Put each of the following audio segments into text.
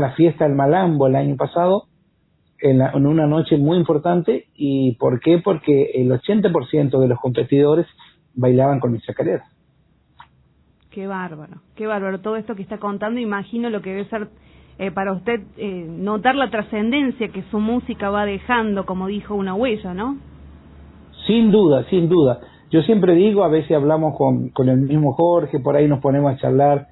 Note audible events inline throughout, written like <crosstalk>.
la fiesta del Malambo el año pasado, en, en una noche muy importante. ¿Y por qué? Porque el 80% de los competidores bailaban con mis chacareras. Qué bárbaro, qué bárbaro. Todo esto que está contando, imagino lo que debe ser eh, para usted eh, notar la trascendencia que su música va dejando, como dijo, una huella, ¿no? Sin duda, sin duda. Yo siempre digo, a veces hablamos con, con el mismo Jorge, por ahí nos ponemos a charlar,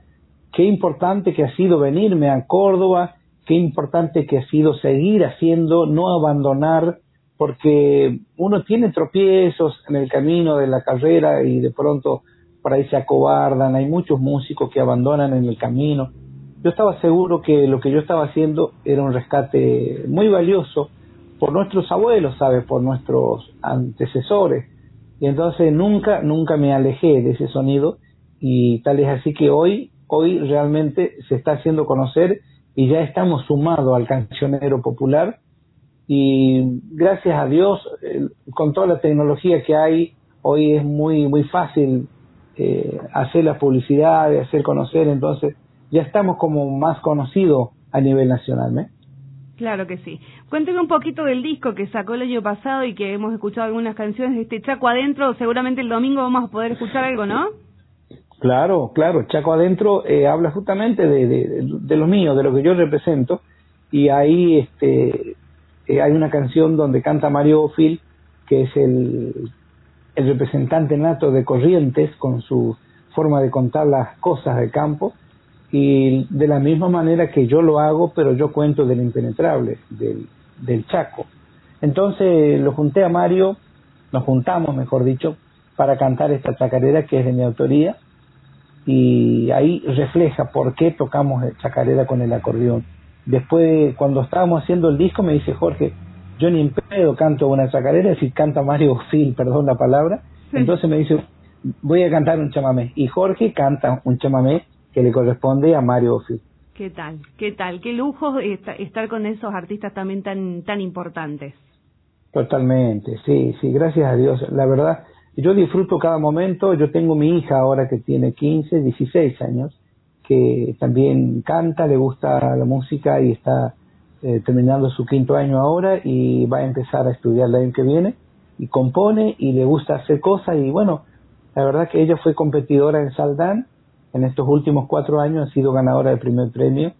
qué importante que ha sido venirme a Córdoba, qué importante que ha sido seguir haciendo, no abandonar, porque uno tiene tropiezos en el camino de la carrera y de pronto por ahí se acobardan, hay muchos músicos que abandonan en el camino. Yo estaba seguro que lo que yo estaba haciendo era un rescate muy valioso por nuestros abuelos, ¿sabes? Por nuestros antecesores. Y entonces nunca, nunca me alejé de ese sonido y tal es así que hoy, hoy realmente se está haciendo conocer y ya estamos sumados al cancionero popular y gracias a Dios, con toda la tecnología que hay, hoy es muy, muy fácil eh, hacer la publicidad, hacer conocer, entonces ya estamos como más conocidos a nivel nacional. ¿eh? Claro que sí. Cuénteme un poquito del disco que sacó el año pasado y que hemos escuchado algunas canciones de este Chaco Adentro. Seguramente el domingo vamos a poder escuchar algo, ¿no? Claro, claro. Chaco Adentro eh, habla justamente de, de, lo mío, de lo que yo represento. Y ahí este, eh, hay una canción donde canta Mario Phil, que es el, el representante nato de Corrientes, con su forma de contar las cosas del campo y de la misma manera que yo lo hago, pero yo cuento del impenetrable, del, del Chaco. Entonces lo junté a Mario, nos juntamos, mejor dicho, para cantar esta chacarera que es de mi autoría y ahí refleja por qué tocamos chacarera con el acordeón. Después, cuando estábamos haciendo el disco, me dice Jorge, yo ni en pedo canto una chacarera, si canta Mario Phil, perdón la palabra, entonces me dice, voy a cantar un chamamé. Y Jorge canta un chamamé que le corresponde a Mario Phil. ¿Qué tal? ¿Qué tal? Qué lujo estar con esos artistas también tan, tan importantes. Totalmente, sí, sí, gracias a Dios. La verdad, yo disfruto cada momento. Yo tengo mi hija ahora que tiene 15, 16 años, que también canta, le gusta la música y está eh, terminando su quinto año ahora y va a empezar a estudiar el año que viene y compone y le gusta hacer cosas y bueno, la verdad que ella fue competidora en Saldán, en estos últimos cuatro años ha sido ganadora del primer premio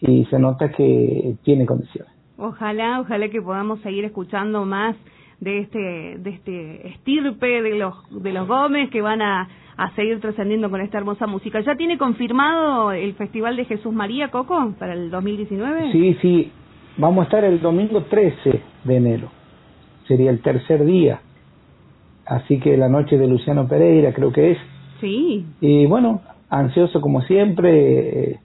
y se nota que tiene condiciones. Ojalá, ojalá que podamos seguir escuchando más de este de este estirpe de los de los Gómez que van a, a seguir trascendiendo con esta hermosa música. ¿Ya tiene confirmado el Festival de Jesús María Coco para el 2019? Sí, sí, Vamos a estar el domingo 13 de enero. Sería el tercer día. Así que la noche de Luciano Pereira creo que es. Sí. Y bueno, ansioso como siempre. Eh,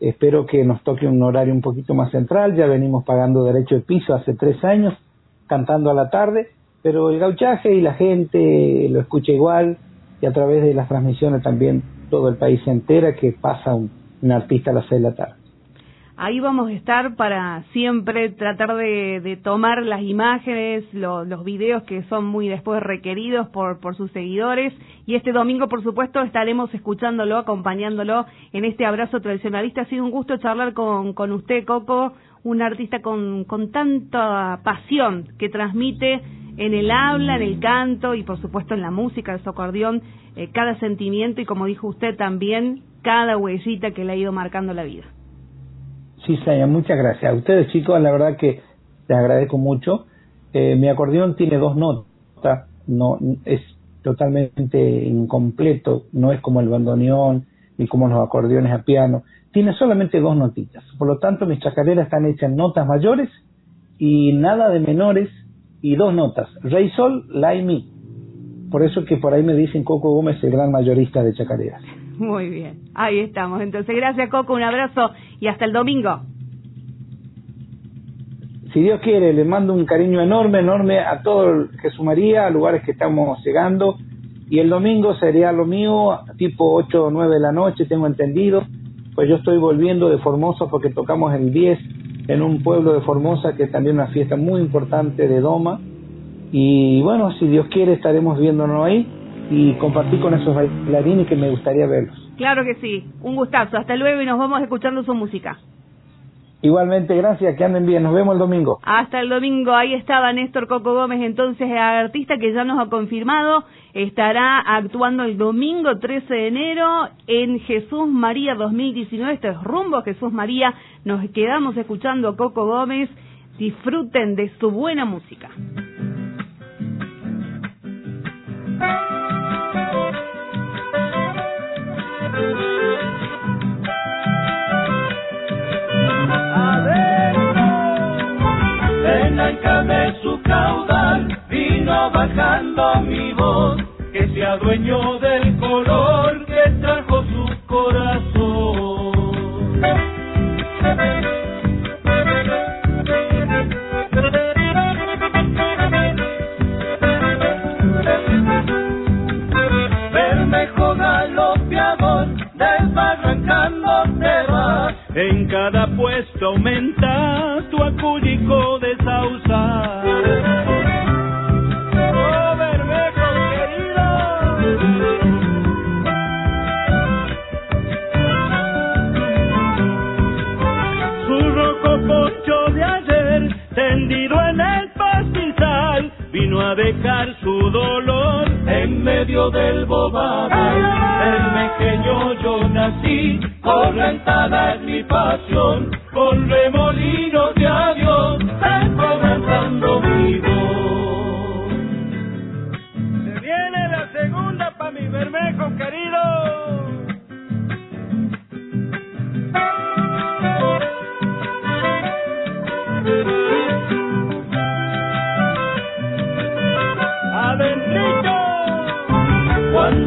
espero que nos toque un horario un poquito más central. Ya venimos pagando derecho de piso hace tres años, cantando a la tarde. Pero el gauchaje y la gente lo escucha igual. Y a través de las transmisiones también todo el país se entera que pasa un, artista a las seis de la tarde ahí vamos a estar para siempre tratar de, tomar las imágenes, lo, los videos que son muy después requeridos por, por sus seguidores. Y este domingo, por supuesto, estaremos escuchándolo, acompañándolo en este abrazo tradicionalista. Ha sido un gusto charlar con, con usted, Coco, un artista con, con tanta pasión que transmite en el habla, en el canto y por supuesto en la música, el su acordeón, eh, cada sentimiento y como dijo usted también, cada huellita que le ha ido marcando la vida. Sí, señor, muchas gracias. A ustedes, chicos, la verdad que les agradezco mucho. Eh, mi acordeón tiene dos notas, no es totalmente incompleto, no es como el bandoneón ni como los acordeones a piano. Tiene solamente dos notitas. Por lo tanto, mis chacareras están hechas en notas mayores y nada de menores y dos notas, rey, sol, la y mi. Por eso que por ahí me dicen Coco Gómez el gran mayorista de chacareras. Muy bien, ahí estamos. Entonces, gracias Coco, un abrazo y hasta el domingo. Si Dios quiere, le mando un cariño enorme, enorme a todo Jesús María, a lugares que estamos llegando. Y el domingo sería lo mío, tipo 8 o 9 de la noche, tengo entendido. Pues yo estoy volviendo de Formosa porque tocamos el 10 en un pueblo de Formosa que es también una fiesta muy importante de Doma. Y bueno, si Dios quiere, estaremos viéndonos ahí y compartir con esos bailarines que me gustaría verlos. Claro que sí, un gustazo. Hasta luego y nos vamos escuchando su música. Igualmente, gracias, que anden bien. Nos vemos el domingo. Hasta el domingo. Ahí estaba Néstor Coco Gómez, entonces artista que ya nos ha confirmado. Estará actuando el domingo 13 de enero en Jesús María 2019. Esto es rumbo Jesús María. Nos quedamos escuchando Coco Gómez. Disfruten de su buena música. <laughs> de su caudal, vino bajando mi voz, que se adueñó del color que trajo su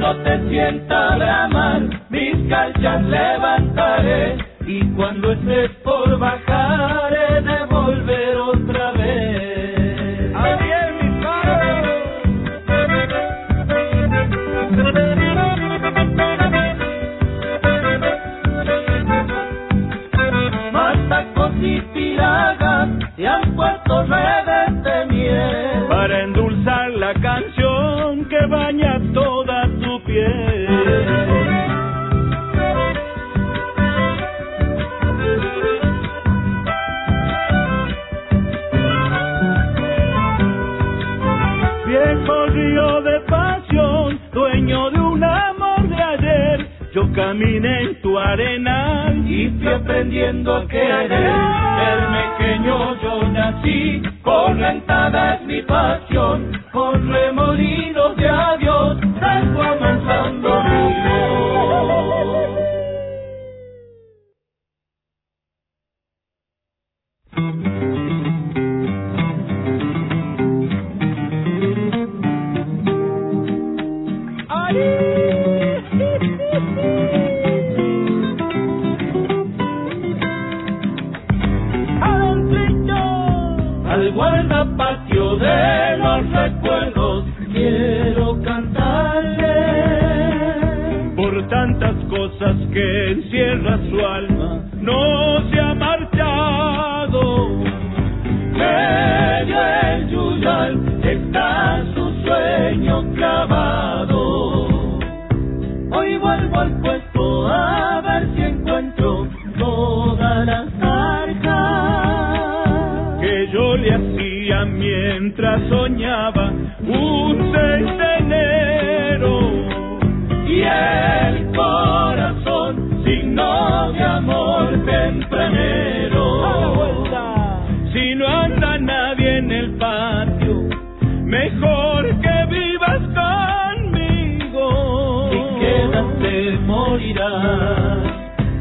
cuando te sienta bramar, mis calchas levantaré. Y cuando estés yo caminé en tu arenal y fui aprendiendo a querer.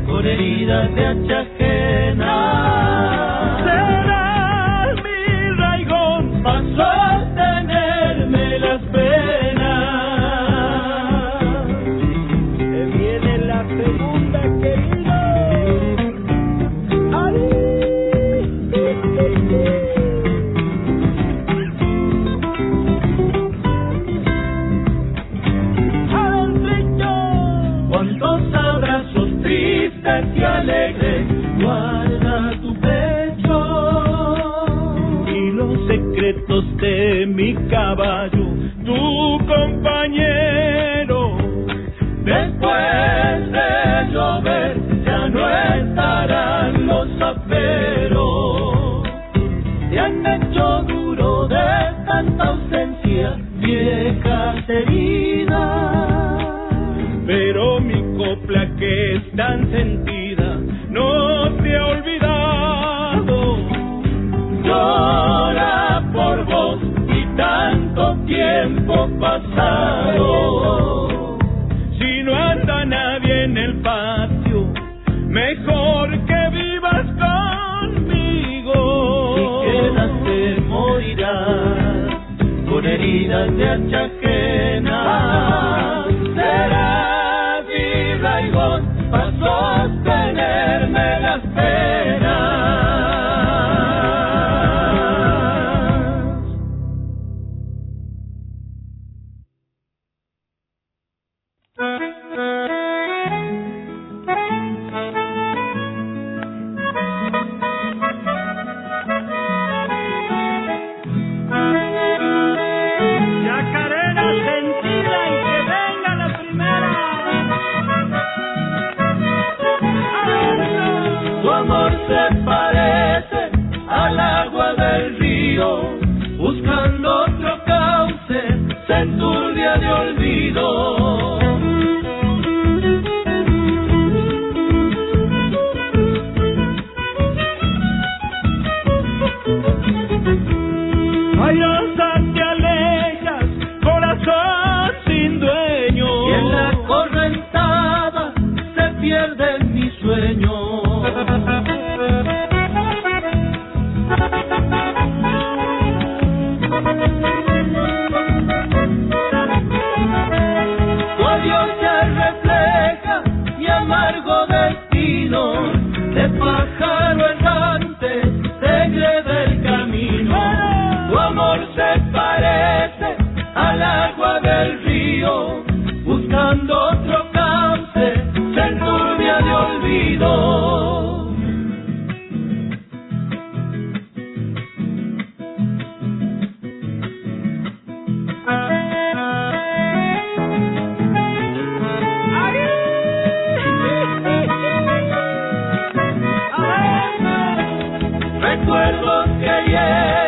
Con heridas de hacha tiempo pasado. Si no anda nadie en el patio, mejor que vivas conmigo. Si quedas te morirás con heridas de achajena. Olvido. Recuerdos que hieren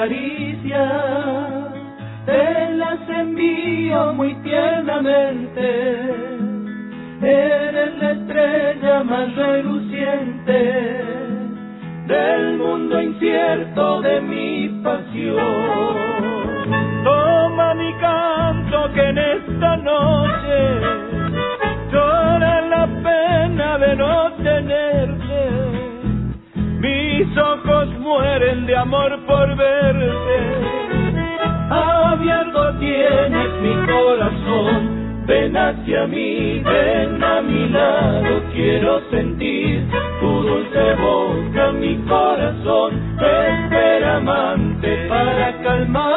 caricias, te las envío muy tiernamente. Eres la estrella más reluciente del mundo incierto de mi pasión. Toma mi canto que en esta noche llora la pena de no tenerte. Mis ojos mueren de amor Abierto tienes mi corazón. Ven hacia mí, ven a mi lado. Quiero sentir tu dulce boca, mi corazón. Te espera amante para calmar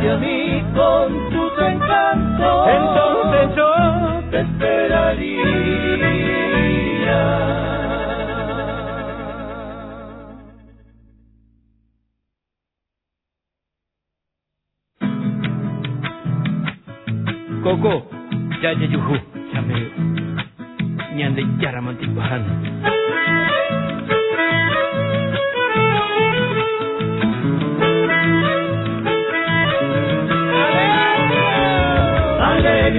hacia mí con tus encantos, Entonces yo te esperaría. Koko, jaja juhu, sampai nyandai cara mantik bahan.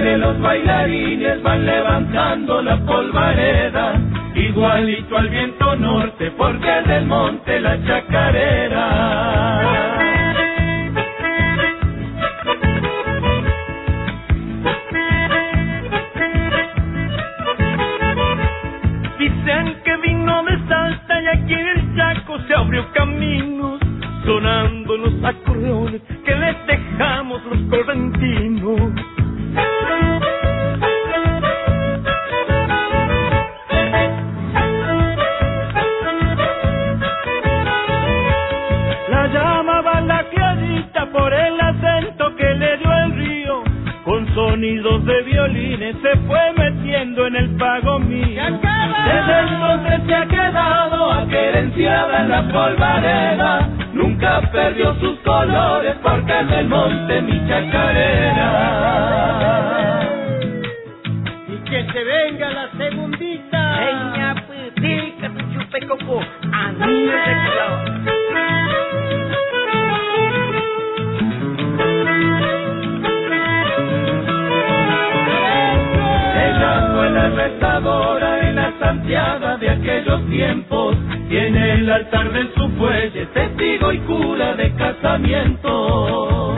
Alegre los bailarines van levantando la polvareda, igualito al viento norte, porque del monte la chacarera. Se fue metiendo en el pago mío. Desde entonces se ha quedado aquerenciada en la polvareda, nunca perdió sus colores porque es del monte mi chacarera. Altar de su fuelle, testigo y cura de casamiento.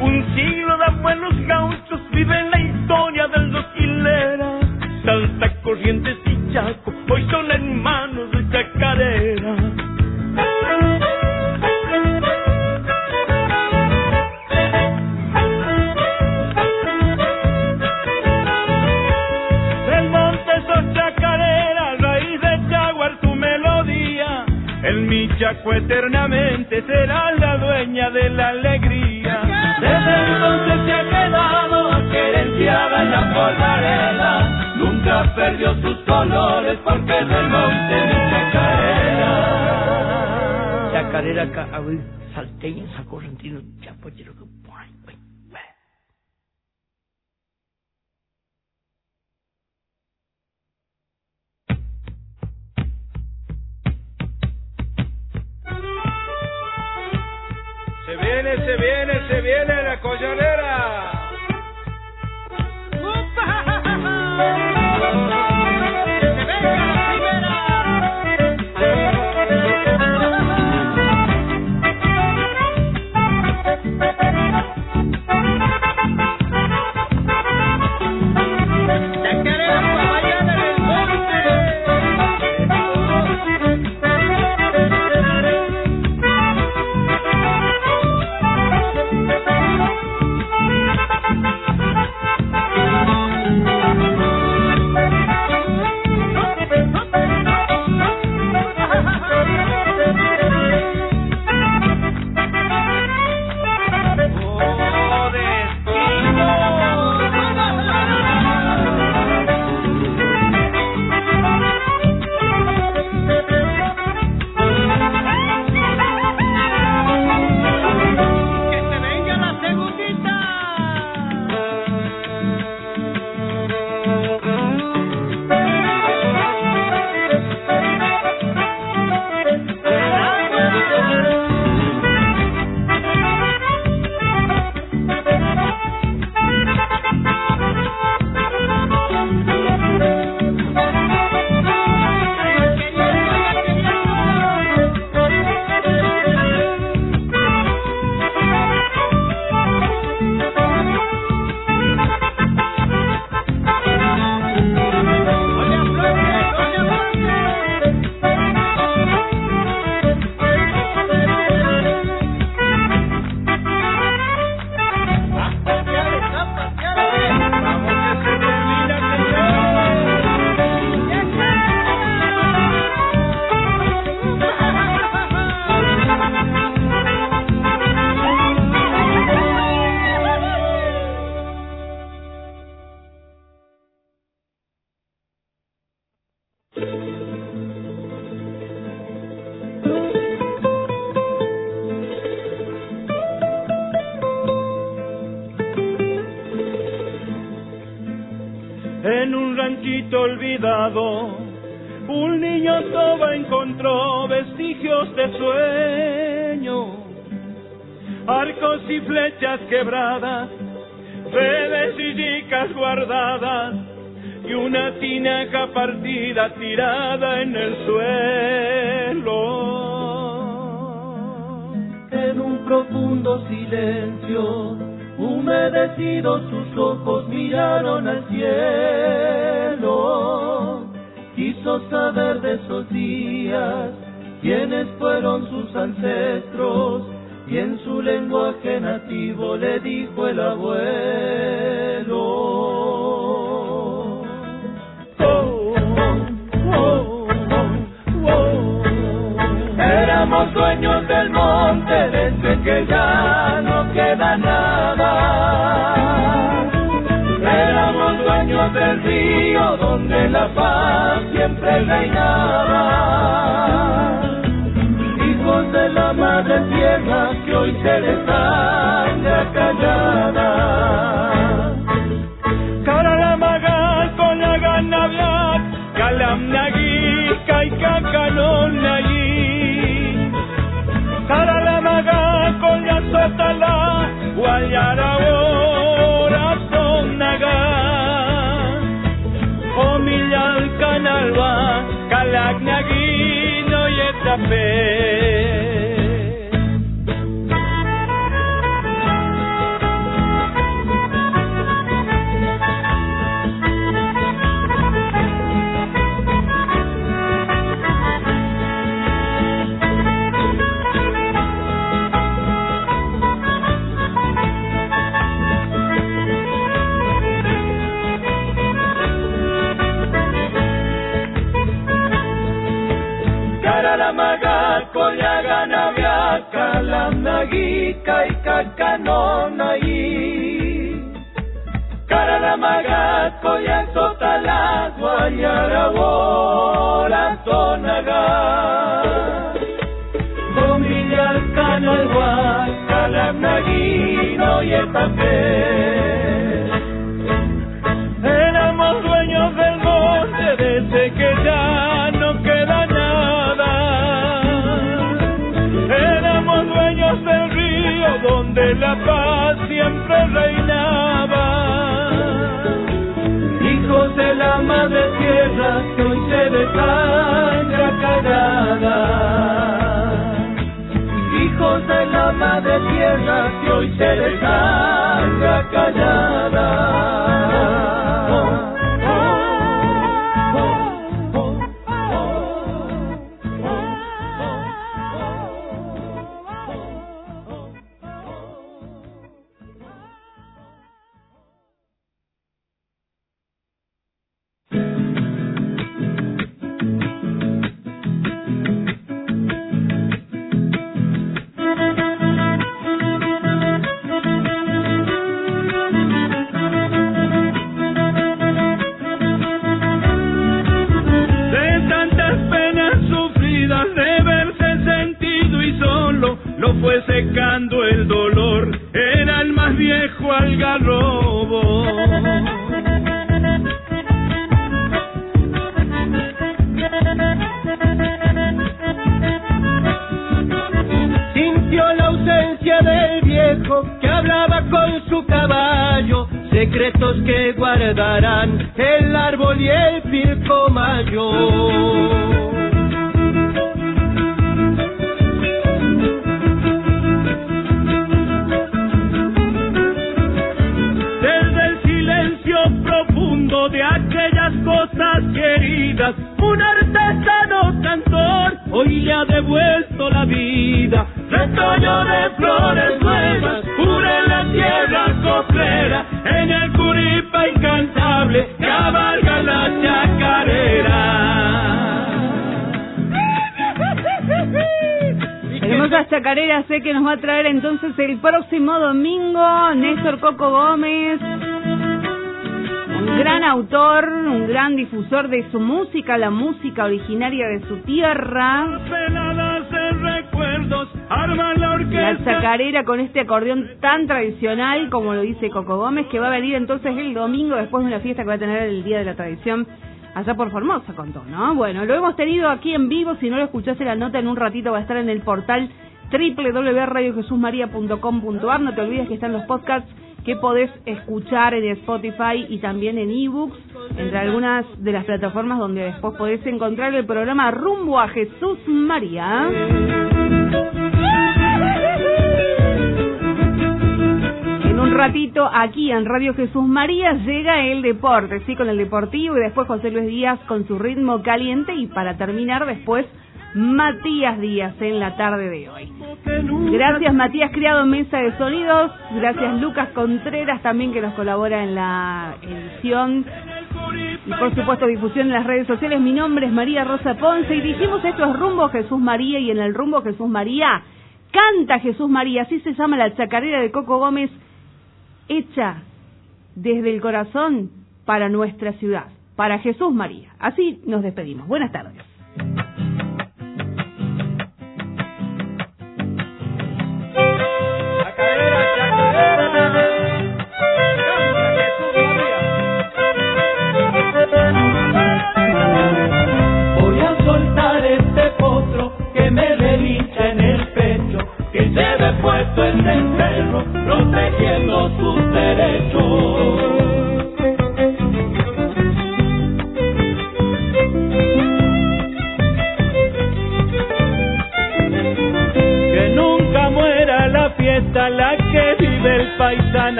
Un siglo de buenos gauchos vive en la historia del dos hileras. Salta, Corrientes y Chaco, hoy son hermanos de chacarera. El Michaco eternamente será la dueña de la alegría. Desde entonces se ha quedado aquerenciada en la polvareda, nunca perdió sus colores porque del monte mi chacarera. Chacarera ka viene, se viene, se viene la collanera. <laughs> de sueño, arcos y flechas quebradas, redes y chicas guardadas, y una tinaja partida tirada en el suelo. En un profundo silencio, humedecidos sus ojos miraron al cielo. Quiso saber de esos días quiénes fueron sus ancestros y en su lenguaje nativo le dijo el abuelo. Éramos dueños del monte desde que ya no queda nada. Éramos dueños del río donde la paz siempre reinaba. De la madre tierra que hoy se les la callada. Caralamagal con la ganaviat, calamnagui, caicacanonagui. Caralamagal con la sotala, guayarahora sonaga. Omillal canalba, calagnagui, no Éramos dueños del monte desde que ya no queda nada. Éramos dueños del río donde la paz siempre reinaba. Hijos de la madre tierra que hoy se desangra cagada. La madre tierra que hoy se desangra callada. Fue secando el dolor, era el más viejo algarrobo. Sintió la ausencia del viejo que hablaba con su caballo, secretos que guardarán el árbol y el pirco Retoño de flores nuevas, la tierra coplera, en el curipa incantable, cabalga la chacarera. Hermosa chacarera sé que nos va a traer entonces el próximo domingo Néstor Coco Gómez, un gran autor, un gran difusor de su música, la música originaria de su tierra. Arman la orquesta. La chacarera con este acordeón tan tradicional como lo dice Coco Gómez, que va a venir entonces el domingo después de una fiesta que va a tener el Día de la Tradición allá por Formosa, contó, ¿no? Bueno, lo hemos tenido aquí en vivo, si no lo escuchaste la nota en un ratito va a estar en el portal www.radiojesusmaria.com.ar, no te olvides que están los podcasts que podés escuchar en Spotify y también en ebooks, entre algunas de las plataformas donde después podés encontrar el programa Rumbo a Jesús María. En un ratito aquí en Radio Jesús María llega el deporte, sí, con el deportivo y después José Luis Díaz con su ritmo caliente y para terminar después Matías Díaz en la tarde de hoy. Gracias Matías Criado en Mesa de Sonidos, gracias Lucas Contreras también que nos colabora en la edición y por supuesto difusión en las redes sociales. Mi nombre es María Rosa Ponce y dijimos esto es Rumbo Jesús María y en el Rumbo Jesús María canta Jesús María, así se llama la chacarera de Coco Gómez, hecha desde el corazón para nuestra ciudad, para Jesús María. Así nos despedimos. Buenas tardes.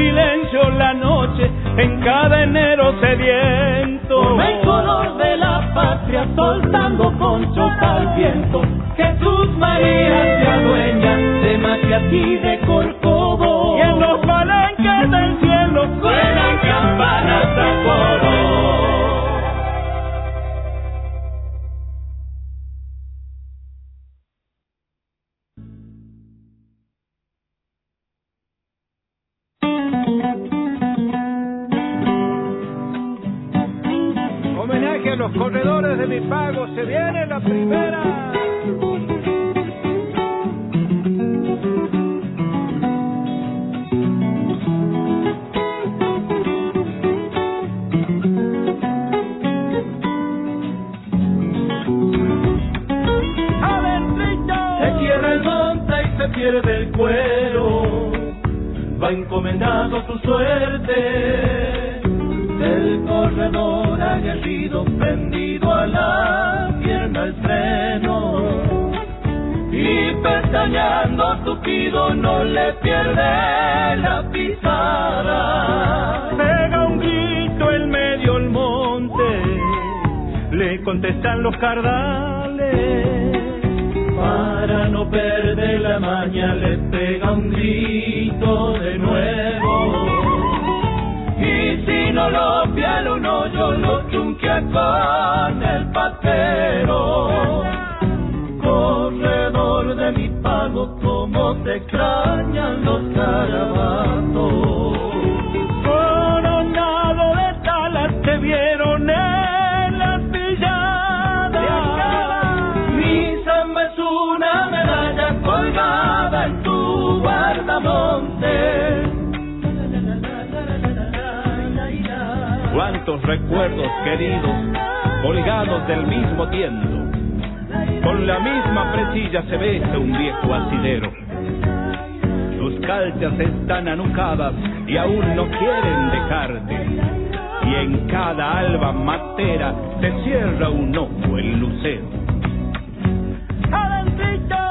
Silencio la noche en cada enero sediento. el color de la patria soltando conchos al viento. Jesús María se adueña de y de Corcovo. Se viene la primera. Y pestañeando tupido no le pierde la pisada. Pega un grito en medio el monte, le contestan los cardales. Para no perder la maña le pega un grito de nuevo. Y si no lo piala un hoyo, lo chunquea con el patero. Pago, como te extrañan los carabatos. Coronado de talas te vieron en las pilladas. Mi samba es una medalla colgada en tu guardamonte. Cuántos recuerdos queridos colgados del mismo tiento. Con la misma presilla se besa un viejo asidero. Tus calzas están anucadas y aún no quieren dejarte. Y en cada alba matera te cierra un ojo el lucero.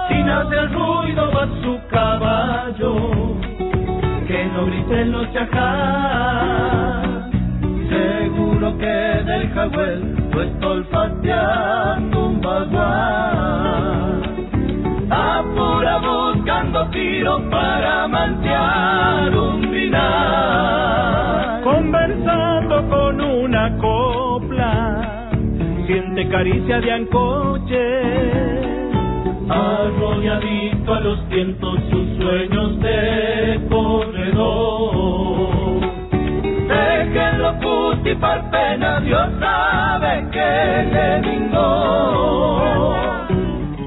Sin hacer ruido va su caballo, que no griten los chacás. Seguro que del jagüel estás olfateando baguán. Apura buscando tiro para mantear un dinar. Conversando con una copla, siente caricia de ancoche. Arrolladito a los vientos sus sueños de corredor. Déjenlo putipar pena, Dios sabe que le vingó.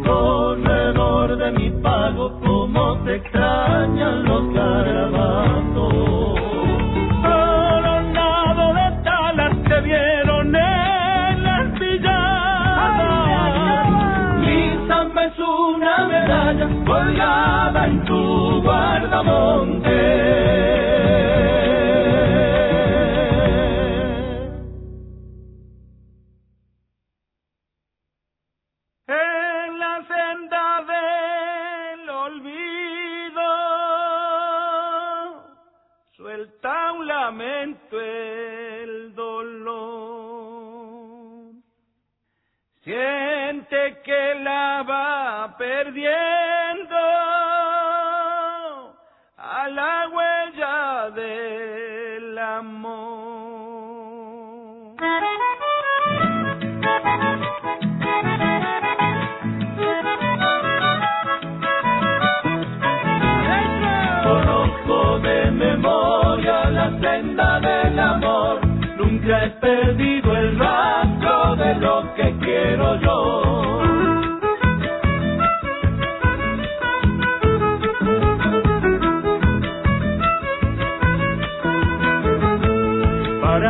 Corredor de mi pago, como te extrañan los garabatos. Coronado de talas te vieron en las pilladas. Samba es una medalla colgada en tu guardamonte.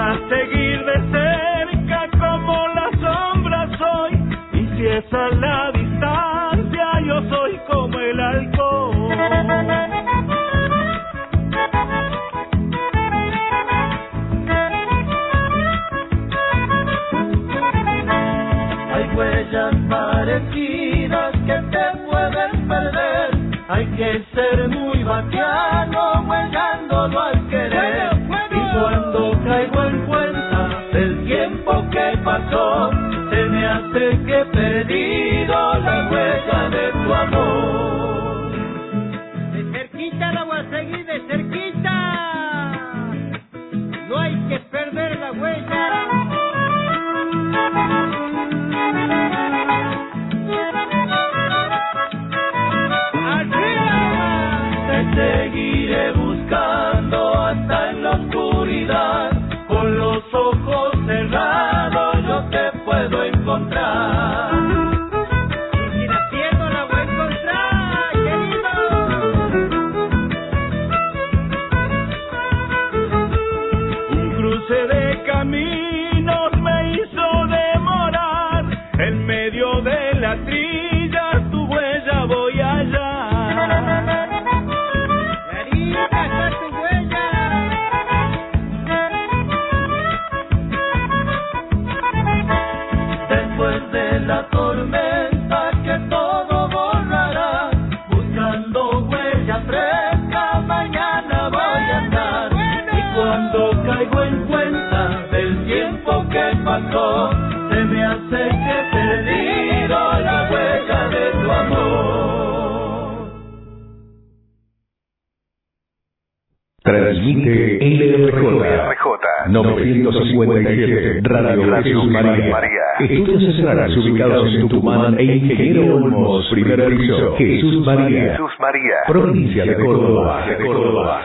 Para seguir de cerca como la sombra soy y si es a la distancia yo soy como el alcohol Hay huellas parecidas que te pueden perder. Hay que ser muy vaquiano huellándolo Jesús María. Estudios centrales ubicados en Tucumán e Ingeniero Olmos, primer piso. Jesús María. Provincia de Córdoba. De Córdoba.